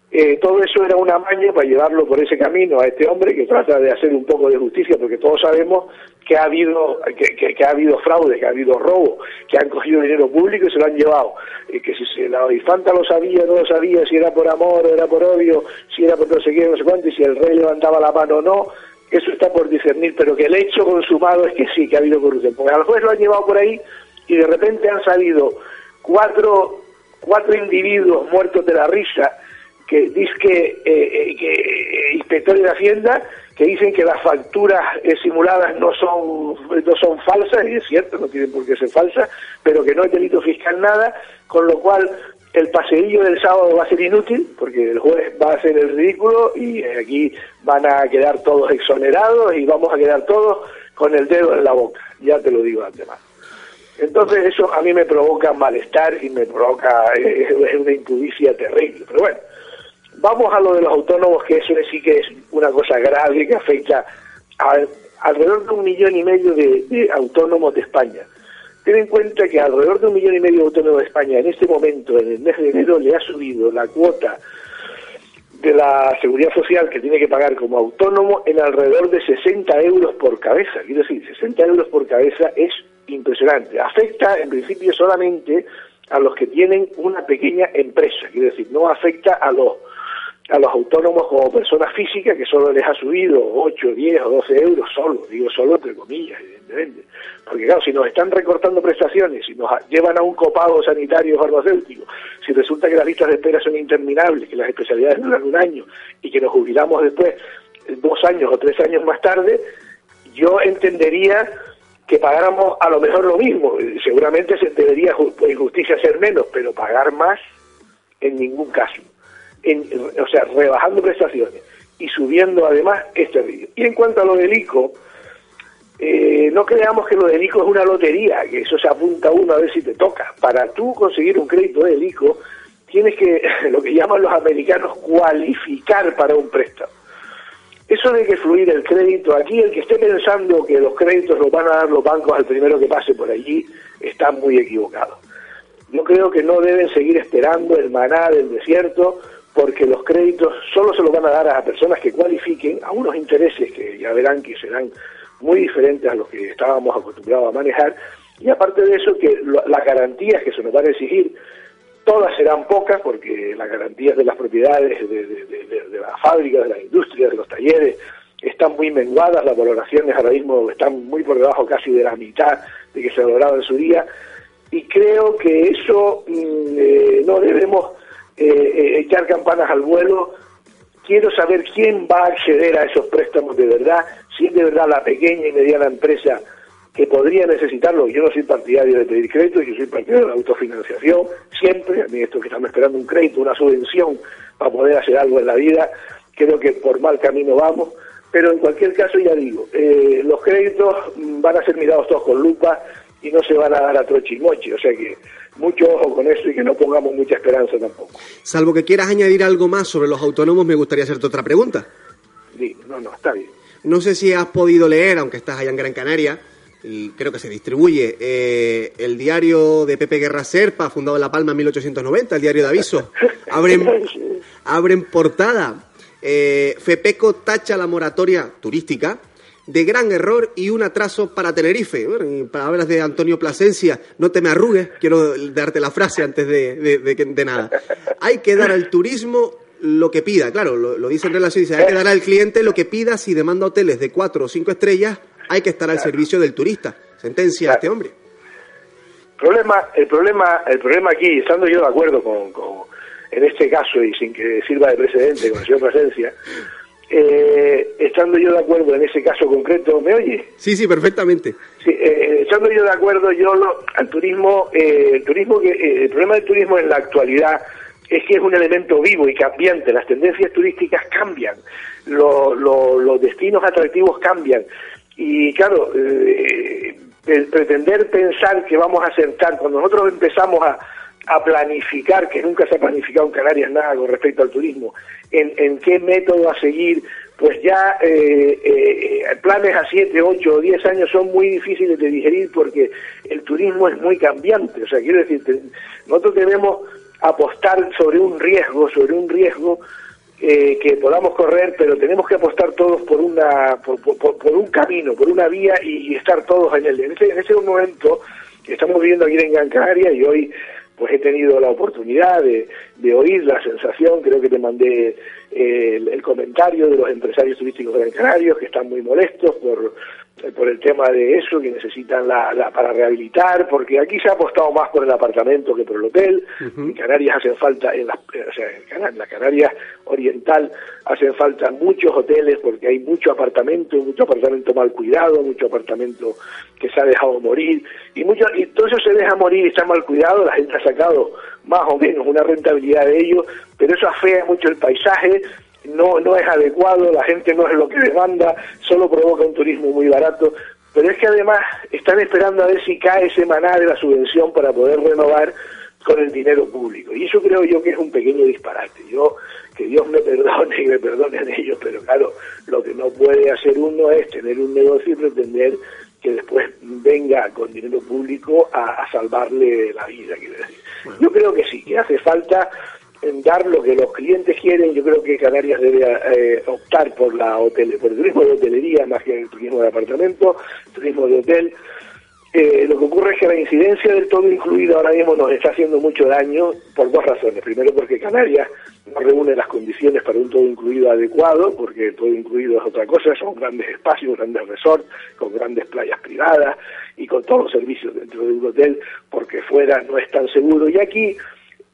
Eh, todo eso era una maña para llevarlo por ese camino a este hombre que trata de hacer un poco de justicia, porque todos sabemos que ha habido que, ha habido fraude, que ha habido robo, que han cogido dinero público y se lo han llevado. Eh, que si se, la infanta lo sabía, no lo sabía, si era por amor o era por odio, si era por no sé qué, no sé cuánto, y si el rey levantaba la mano o no, eso está por discernir, pero que el hecho consumado es que sí, que ha habido corrupción. Porque al juez lo han llevado por ahí y de repente han salido cuatro, cuatro individuos muertos de la risa que dice que, eh, que eh, inspectores de Hacienda que dicen que las facturas eh, simuladas no son no son falsas y es cierto no tienen por qué ser falsas pero que no hay delito fiscal nada con lo cual el paseillo del sábado va a ser inútil porque el juez va a hacer el ridículo y aquí van a quedar todos exonerados y vamos a quedar todos con el dedo en la boca. Ya te lo digo antemano entonces eso a mí me provoca malestar y me provoca eh, una impudicia terrible. Pero bueno, vamos a lo de los autónomos, que eso sí que es una cosa grave que afecta a alrededor de un millón y medio de, de, autónomos de España. Ten en cuenta que alrededor de un millón y medio de autónomos de España en este momento, en el mes de enero, le ha subido la cuota de la seguridad social que tiene que pagar como autónomo en alrededor de 60 euros por cabeza. Quiero decir, 60 euros por cabeza es impresionante. Afecta en principio solamente a los que tienen una pequeña empresa, quiero decir, no afecta a los a los autónomos como personas físicas que solo les ha subido 8, 10 o 12 euros solo, digo solo entre comillas, evidentemente. Porque claro, si nos están recortando prestaciones, si nos llevan a un copago sanitario farmacéutico, si resulta que las listas de espera son interminables, que las especialidades duran un año y que nos jubilamos después dos años o tres años más tarde, yo entendería que pagáramos a lo mejor lo mismo. Seguramente se debería por injusticia ser menos, pero pagar más en ningún caso. En, o sea, rebajando prestaciones y subiendo además es terrible. Y en cuanto a lo del ICO, eh, no creamos que lo del ICO es una lotería, que eso se apunta uno a ver si te toca. Para tú conseguir un crédito del ICO, tienes que, lo que llaman los americanos, cualificar para un préstamo. Eso de que fluir el crédito, aquí el que esté pensando que los créditos los van a dar los bancos al primero que pase por allí, está muy equivocado. Yo creo que no deben seguir esperando el maná del desierto, porque los créditos solo se los van a dar a personas que cualifiquen a unos intereses que ya verán que serán muy diferentes a los que estábamos acostumbrados a manejar, y aparte de eso, que las garantías que se nos van a exigir todas serán pocas porque las garantías de las propiedades de, las fábricas, de las industrias, de los talleres, están muy menguadas, las valoraciones ahora mismo están muy por debajo casi de la mitad de que se valoraba en su día, y creo que eso mm, eh, no debemos eh, eh, echar campanas al vuelo. Quiero saber quién va a acceder a esos préstamos de verdad, si es de verdad la pequeña y mediana empresa que podría necesitarlo. Yo no soy partidario de pedir crédito, yo soy partidario de la autofinanciación, siempre, a mí esto que estamos esperando un crédito, una subvención para poder hacer algo en la vida, creo que por mal camino vamos, pero en cualquier caso ya digo, eh, los créditos van a ser mirados todos con lupa y no se van a dar a trochimoche, o sea que mucho ojo con eso y que no pongamos mucha esperanza tampoco. Salvo que quieras añadir algo más sobre los autónomos, me gustaría hacerte otra pregunta. Sí, no, no, está bien. No sé si has podido leer, aunque estás allá en Gran Canaria, creo que se distribuye, eh, el diario de Pepe Guerra Serpa, fundado en La Palma en 1890, el diario de aviso. Abren, abren portada. Eh, Fepeco tacha la moratoria turística de gran error y un atraso para Tenerife. Bueno, en palabras de Antonio Plasencia, no te me arrugues, quiero darte la frase antes de, de, de, de nada. Hay que dar al turismo lo que pida, claro, lo, lo dice en relación, dice, hay que dar al cliente lo que pida si demanda hoteles de cuatro o cinco estrellas, hay que estar al servicio del turista. Sentencia a este hombre. Problema, el problema, el problema aquí, estando yo de acuerdo con, con en este caso y sin que sirva de precedente con el señor Plasencia, eh, estando yo de acuerdo en ese caso concreto, ¿me oye? Sí, sí, perfectamente. Sí, eh, estando yo de acuerdo, yo lo, al turismo, eh, el turismo que, eh, el problema del turismo en la actualidad es que es un elemento vivo y cambiante. Las tendencias turísticas cambian, lo, lo, los destinos atractivos cambian. Y claro, eh, pretender pensar que vamos a acertar, cuando nosotros empezamos a, a planificar, que nunca se ha planificado en Canarias nada con respecto al turismo, en, en qué método a seguir, pues ya eh, eh, planes a 7, 8 o 10 años son muy difíciles de digerir porque el turismo es muy cambiante. O sea, quiero decir, nosotros debemos apostar sobre un riesgo, sobre un riesgo eh, que podamos correr, pero tenemos que apostar todos por una por, por, por un camino, por una vía y, estar todos en él. En ese, en ese momento que estamos viviendo aquí en Gran Canaria y hoy pues he tenido la oportunidad de, oír la sensación, creo que te mandé eh, el, el, comentario de los empresarios turísticos de Gran Canarios que están muy molestos por, por el tema de eso, que necesitan la, la, para rehabilitar, porque aquí se ha apostado más por el apartamento que por el hotel. Uh -huh. En Canarias hacen falta, en la, o sea, en la Canarias oriental hacen falta muchos hoteles porque hay mucho apartamento, mucho apartamento mal cuidado, mucho apartamento que se ha dejado morir y mucho y todo eso se deja morir y está mal cuidado. La gente ha sacado más o menos una rentabilidad de ello, pero eso afea mucho el paisaje, no, no es adecuado, la gente no es lo que demanda, solo provoca un turismo muy barato, pero es que además están esperando a ver si cae de la subvención para poder renovar con el dinero público. Y eso creo yo que es un pequeño disparate. Yo, que Dios me perdone y me perdonen ellos, pero claro, lo que no puede hacer uno es tener un negocio y pretender que después venga con dinero público a, a salvarle la vida, quiero decir. Yo creo que sí, que hace falta en dar lo que los clientes quieren, yo creo que Canarias debe eh, optar por la hotel, por el turismo de hotelería más que el turismo de apartamento, turismo de hotel. Eh, lo que ocurre es que la incidencia del todo incluido ahora mismo nos está haciendo mucho daño por dos razones. Primero porque Canarias no reúne las condiciones para un todo incluido adecuado, porque todo incluido es otra cosa, son grandes espacios, grandes resorts, con grandes playas privadas y con todos los servicios dentro de un hotel, porque fuera no es tan seguro. Y aquí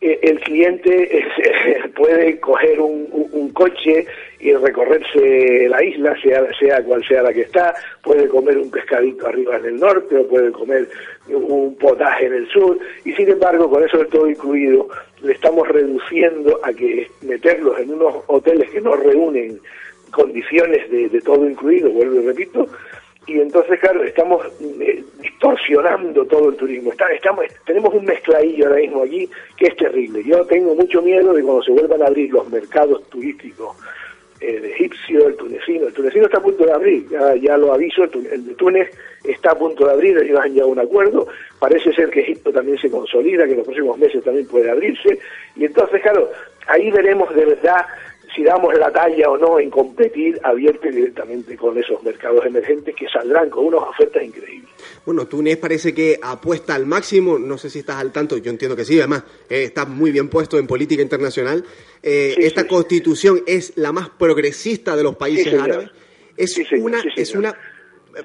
el cliente puede coger un, un, un, coche y recorrerse la isla, sea, sea cual sea la que está, puede comer un pescadito arriba en el norte o puede comer un potaje en el sur, y sin embargo, con eso de todo incluido, le estamos reduciendo a que meterlos en unos hoteles que no reúnen condiciones de, de todo incluido, vuelvo y repito, y entonces claro estamos eh, distorsionando todo el turismo. Está, estamos tenemos un mezcladillo ahora mismo allí que es terrible. Yo tengo mucho miedo de cuando se vuelvan a abrir los mercados turísticos eh, el egipcio el tunecino. El tunecino está a punto de abrir. Ya, lo aviso el, el, de Túnez está a punto de abrir ellos han llegado a un acuerdo. Parece ser que Egipto también se consolida que en los próximos meses también puede abrirse. Y entonces claro ahí veremos de verdad si damos la talla o no en competir abierto y directamente con esos mercados emergentes que saldrán con unas ofertas increíbles. Bueno, Túnez parece que apuesta al máximo, no sé si estás al tanto, yo entiendo que sí, además eh, está muy bien puesto en política internacional. Eh, esta constitución es la más progresista de los países árabes. Es una, es una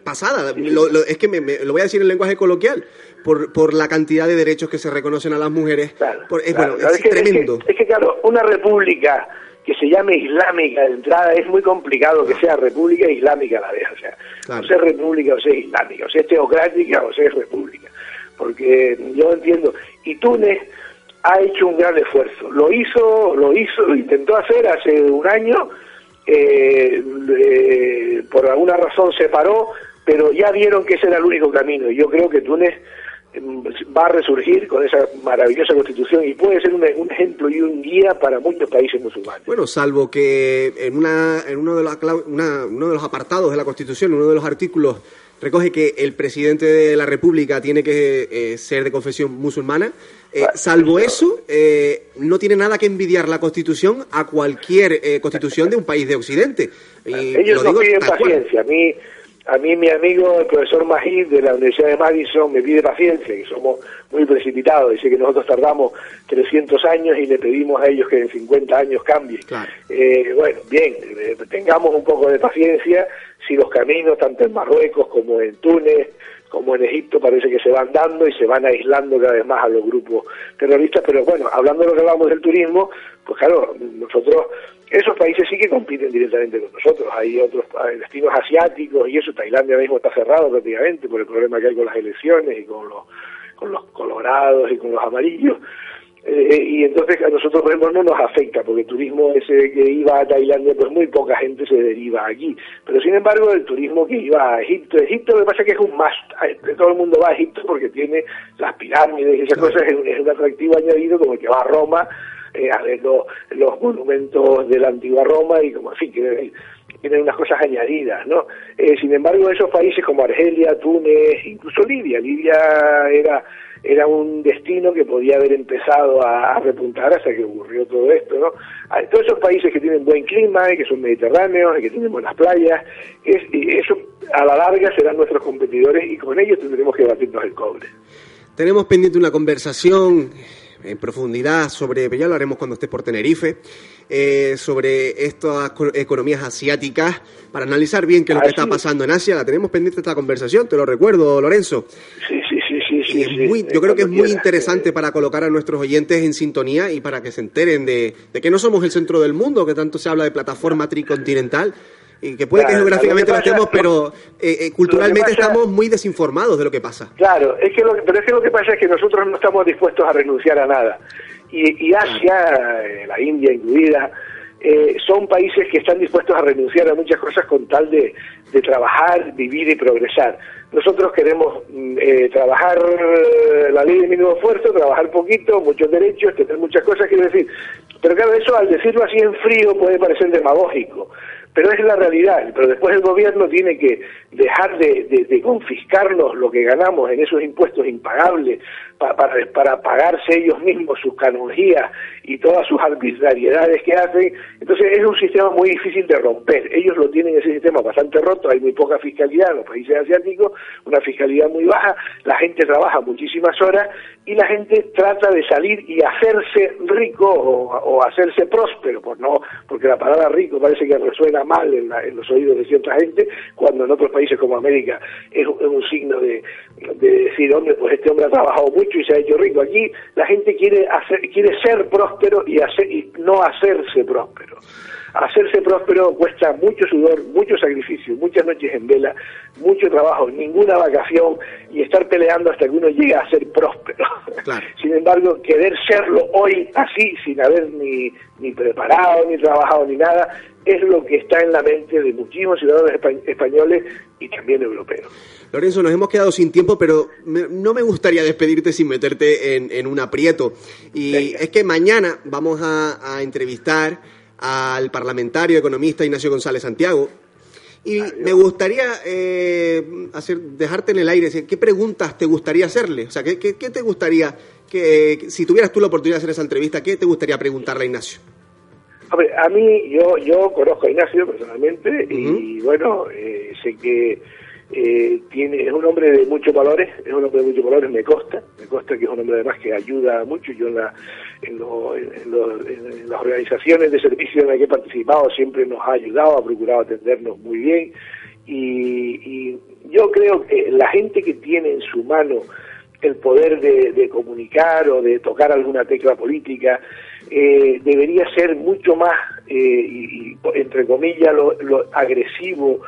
pasada, es que me, lo voy a decir en lenguaje coloquial, por, por la cantidad de derechos que se reconocen a las mujeres. es, bueno, es, tremendo. es que, claro, una república que se llame islámica de entrada, es muy complicado que sea república islámica a la vez, o sea, o sea república o sea islámica, o sea teocrática o sea república, porque yo entiendo, y Túnez ha hecho un gran esfuerzo, lo hizo, lo hizo, lo intentó hacer hace un año, eh, eh, por alguna razón se paró, pero ya vieron que ese era el único camino, y yo creo que Túnez va a resurgir con esa maravillosa constitución y puede ser un, ejemplo y un guía para muchos países musulmanes. Bueno, salvo que en, una, en uno, de los, uno de los apartados de la constitución, uno de los artículos, recoge que el presidente de la República tiene que eh, ser de confesión musulmana. Eh, salvo eso, eh, no tiene nada que envidiar la Constitución a cualquier constitución de un país de Occidente. Y Ellos no piden paciencia. A mí a mí mi amigo, el profesor Majid de la Universidad de Madison, me pide paciencia, que somos muy precipitados. Dice que nosotros tardamos 300 años y le pedimos a ellos que en 50 años cambien. Eh, bueno, bien, eh, tengamos un poco de paciencia. Si los caminos, tanto en Marruecos como en Túnez, como en Egipto parece que se van dando y se van aislando cada vez más a los grupos terroristas, pero bueno, hablando de lo que hablamos del turismo, pues claro, nosotros, esos países sí que compiten directamente con nosotros, hay otros destinos asiáticos y eso, Tailandia mismo está cerrado prácticamente por el problema que hay con las elecciones y con los, con los colorados y con los amarillos, eh, y entonces a nosotros, por ejemplo, no nos afecta, porque el turismo ese que iba a Tailandia, pues muy poca gente se deriva aquí. Pero sin embargo, el turismo que iba a Egipto, Egipto lo que pasa es que es un must. Todo el mundo va a Egipto porque tiene las pirámides y esas cosas, es un, atractivo añadido como el que va a Roma eh, a ver los, monumentos de la antigua Roma y como, así que tienen unas cosas añadidas, ¿no? Eh, sin embargo, esos países como Argelia, Túnez, incluso Libia, Libia era era un destino que podía haber empezado a, repuntar hasta que ocurrió todo esto, ¿no? todos esos países que tienen buen clima, y que son mediterráneos, y que tienen buenas playas, es, y eso a la larga serán nuestros competidores y con ellos tendremos que batirnos el cobre. Tenemos pendiente una conversación en profundidad sobre, ya lo haremos cuando esté por Tenerife, eh, sobre estas economías asiáticas, para analizar bien qué es lo que está pasando en Asia. La tenemos pendiente esta conversación, te lo recuerdo, Lorenzo. Sí, sí, yo creo que es muy interesante para colocar a nuestros oyentes en sintonía y para que se enteren de, que no somos el centro del mundo, que tanto se habla de plataforma tricontinental y que puede que geográficamente lo, estemos, pero eh, eh, culturalmente estamos muy desinformados de lo que pasa. Claro, es que lo, pero es que lo que pasa es que nosotros no estamos dispuestos a renunciar a nada. Y, y Asia, eh, la India incluida, son países que están dispuestos a renunciar a muchas cosas con tal de, de trabajar, vivir y progresar. Nosotros queremos mm, eh, trabajar eh, la ley de mínimo esfuerzo, trabajar poquito, muchos derechos, tener muchas cosas, quiero decir. Pero claro, eso al decirlo así en frío puede parecer demagógico, pero es la realidad. Pero después el gobierno tiene que dejar de, de confiscarnos lo que ganamos en esos impuestos impagables para, para, pagarse ellos mismos sus canonjías y todas sus arbitrariedades que hacen. Entonces es un sistema muy difícil de romper. Ellos lo tienen ese sistema bastante roto, hay muy poca fiscalidad en los países asiáticos, una fiscalidad muy baja, la gente trabaja muchísimas horas y la gente trata de salir y hacerse rico o, hacerse próspero, por no, porque la palabra rico parece que resuena mal en, los oídos de cierta gente, cuando en otros países como América es, un signo de, de decir, hombre, pues este hombre ha trabajado mucho y se ha hecho rico. Aquí la gente quiere hacer, quiere ser próspero y, hacer, y no hacerse próspero. Hacerse próspero cuesta mucho sudor, mucho sacrificio, muchas noches en vela, mucho trabajo, ninguna vacación y estar peleando hasta que uno llegue a ser próspero. Sin embargo, querer serlo hoy así, sin haber ni, ni preparado, ni trabajado, ni nada, es lo que está en la mente de muchísimos ciudadanos españoles y también europeos. Lorenzo, nos hemos quedado sin tiempo, pero no me gustaría despedirte sin meterte en, un aprieto. Y es que mañana vamos a, entrevistar al parlamentario economista Ignacio González Santiago. Y me gustaría eh, hacer, dejarte en el aire, ¿qué preguntas te gustaría hacerle? O sea, ¿qué, qué, te gustaría, que si tuvieras tú la oportunidad de hacer esa entrevista, qué te gustaría preguntarle a Ignacio? Hombre, a mí, yo yo conozco a Ignacio personalmente y bueno, eh, sé que eh, tiene es un hombre de muchos valores, es un hombre de muchos valores, me consta, me consta que es un hombre además que ayuda mucho. Yo en, la, en, lo- en lo- en las organizaciones de servicio en las que he participado siempre nos ha ayudado, ha procurado atendernos muy bien y, y yo creo que la gente que tiene en su mano el poder de, de comunicar o de tocar alguna tecla política eh, debería ser mucho más, eh, y, entre comillas, lo, lo agresivo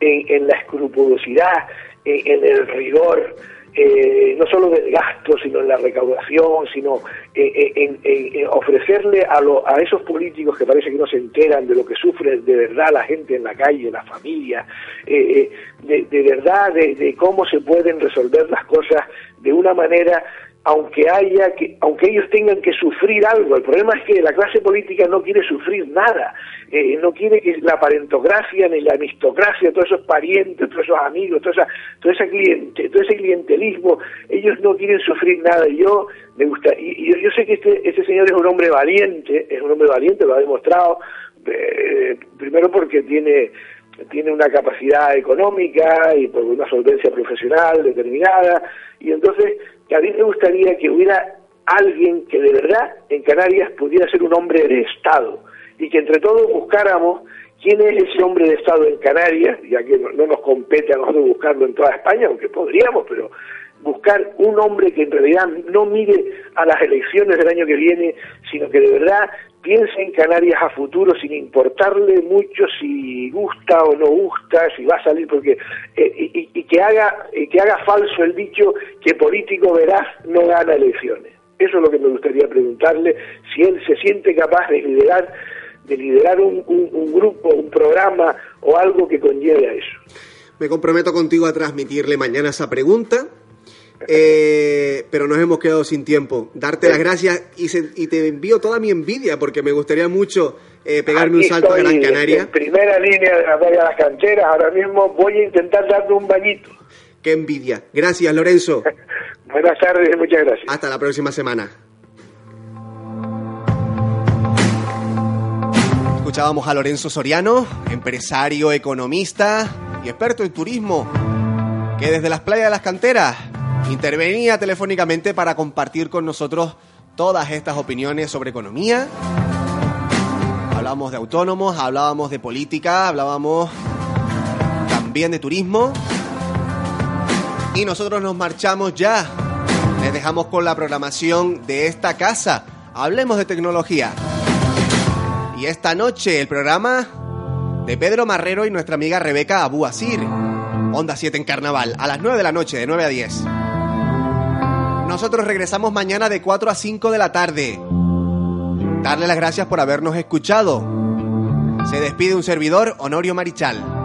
en, en la escrupulosidad, en, el rigor, eh, no solo del gasto, sino en la recaudación, sino eh, eh, en, en- ofrecerle a, lo- a esos políticos que parece que no se enteran de lo que sufre de verdad la gente en la calle, la familia, eh, de, verdad de cómo se pueden resolver las cosas de una manera aunque haya que aunque ellos tengan que sufrir algo. El problema es que la clase política no quiere sufrir nada. Eh, no quiere que la parentocracia ni la amistocracia todos esos parientes todos esos amigos toda esa toda esa cliente todo ese clientelismo ellos no quieren sufrir nada. Yo me gusta y yo, yo sé que este este señor es un hombre valiente es un hombre valiente lo ha demostrado eh, primero porque tiene tiene una capacidad económica y por una solvencia profesional determinada. Y entonces a mí me gustaría que hubiera alguien que de verdad en Canarias pudiera ser un hombre de Estado y que entre todos buscáramos quién es ese hombre de Estado en Canarias, ya que no, no nos compete a nosotros buscarlo en toda España, aunque podríamos, pero buscar un hombre que en realidad no mire a las elecciones del año que viene, sino que de verdad piense en Canarias a futuro sin importarle mucho si gusta o no gusta, si va a salir, porque eh, y, y- que haga y que haga falso el dicho que político veraz no gana elecciones. Eso es lo que me gustaría preguntarle, si él se siente capaz de liderar de liderar un grupo, un programa o algo que conlleve a eso. Me comprometo contigo a transmitirle mañana esa pregunta. Eh, pero nos hemos quedado sin tiempo. Darte las gracias y, se- y te envío toda mi envidia porque me gustaría mucho eh, pegarme un Aquí salto a Gran Canaria. En primera línea de la batalla de las canteras, ahora mismo voy a intentar darle un bañito. Qué envidia. Gracias, Lorenzo. Buenas tardes, muchas gracias. Hasta la próxima semana. Escuchábamos a Lorenzo Soriano, empresario, economista y experto en turismo, que desde las playas de las canteras intervenía telefónicamente para compartir con nosotros todas estas opiniones sobre economía. Hablábamos de autónomos, hablábamos de política, hablábamos también de turismo. Y nosotros nos marchamos ya. Les dejamos con la programación de esta casa. Hablemos de tecnología. Y esta noche el programa de Pedro Marrero y nuestra amiga Rebeca Abu Asir. Onda 7 en Carnaval, a las 9 de la noche, de 9 a 10. Nosotros regresamos mañana de 4 a 5 de la tarde. Darle las gracias por habernos escuchado. Se despide un servidor, Honorio Marichal.